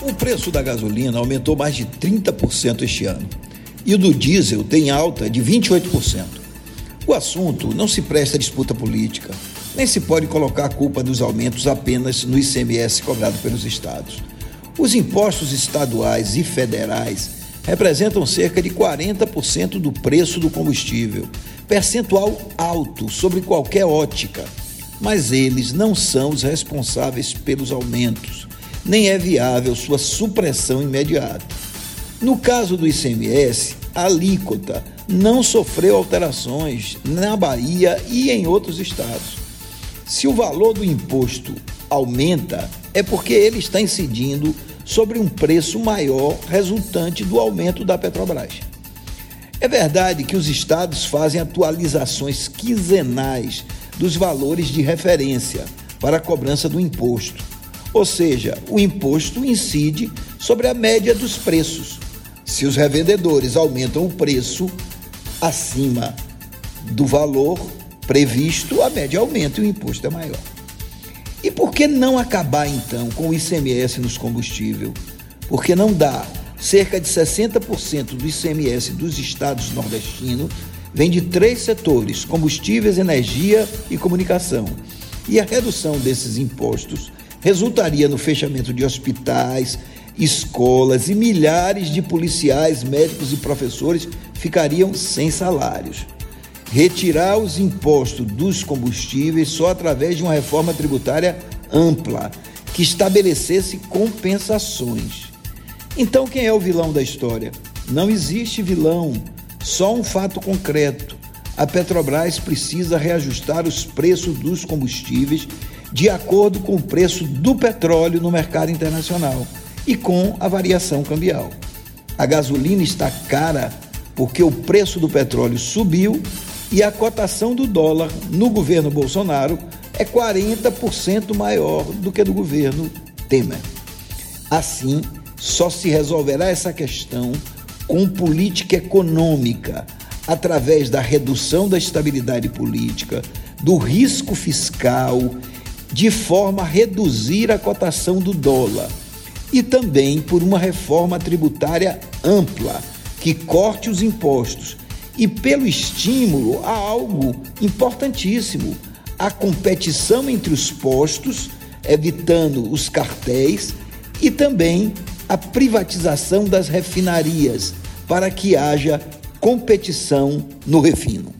O preço da gasolina aumentou mais de 30% este ano e o do diesel tem alta de 28%. O assunto não se presta a disputa política, nem se pode colocar a culpa dos aumentos apenas no ICMS cobrado pelos estados. Os impostos estaduais e federais representam cerca de 40% do preço do combustível, percentual alto sobre qualquer ótica, mas eles não são os responsáveis pelos aumentos, nem é viável sua supressão imediata. No caso do ICMS, a alíquota não sofreu alterações na Bahia e em outros estados. Se o valor do imposto aumenta, é porque ele está incidindo sobre um preço maior resultante do aumento da Petrobras. É verdade que os estados fazem atualizações quinzenais dos valores de referência para a cobrança do imposto. Ou seja, o imposto incide sobre a média dos preços se os revendedores aumentam o preço acima do valor previsto, a média aumenta e o imposto é maior. E por que não acabar então com o ICMS nos combustíveis? Porque não dá. Cerca de 60% do ICMS dos estados nordestinos vem de três setores: combustíveis, energia e comunicação. E a redução desses impostos resultaria no fechamento de hospitais, escolas e milhares de policiais, médicos e professores ficariam sem salários. Retirar os impostos dos combustíveis só através de uma reforma tributária ampla, que estabelecesse compensações. Então, quem é o vilão da história? Não existe vilão, só um fato concreto. A Petrobras precisa reajustar os preços dos combustíveis de acordo com o preço do petróleo no mercado internacional e com a variação cambial. A gasolina está cara porque o preço do petróleo subiu e a cotação do dólar no governo Bolsonaro é 40% maior do que do governo Temer. Assim, só se resolverá essa questão com política econômica, através da redução da estabilidade política, do risco fiscal, de forma a reduzir a cotação do dólar e também por uma reforma tributária ampla que corte os impostos e pelo estímulo a algo importantíssimo, a competição entre os postos, evitando os cartéis e também a privatização das refinarias para que haja competição no refino.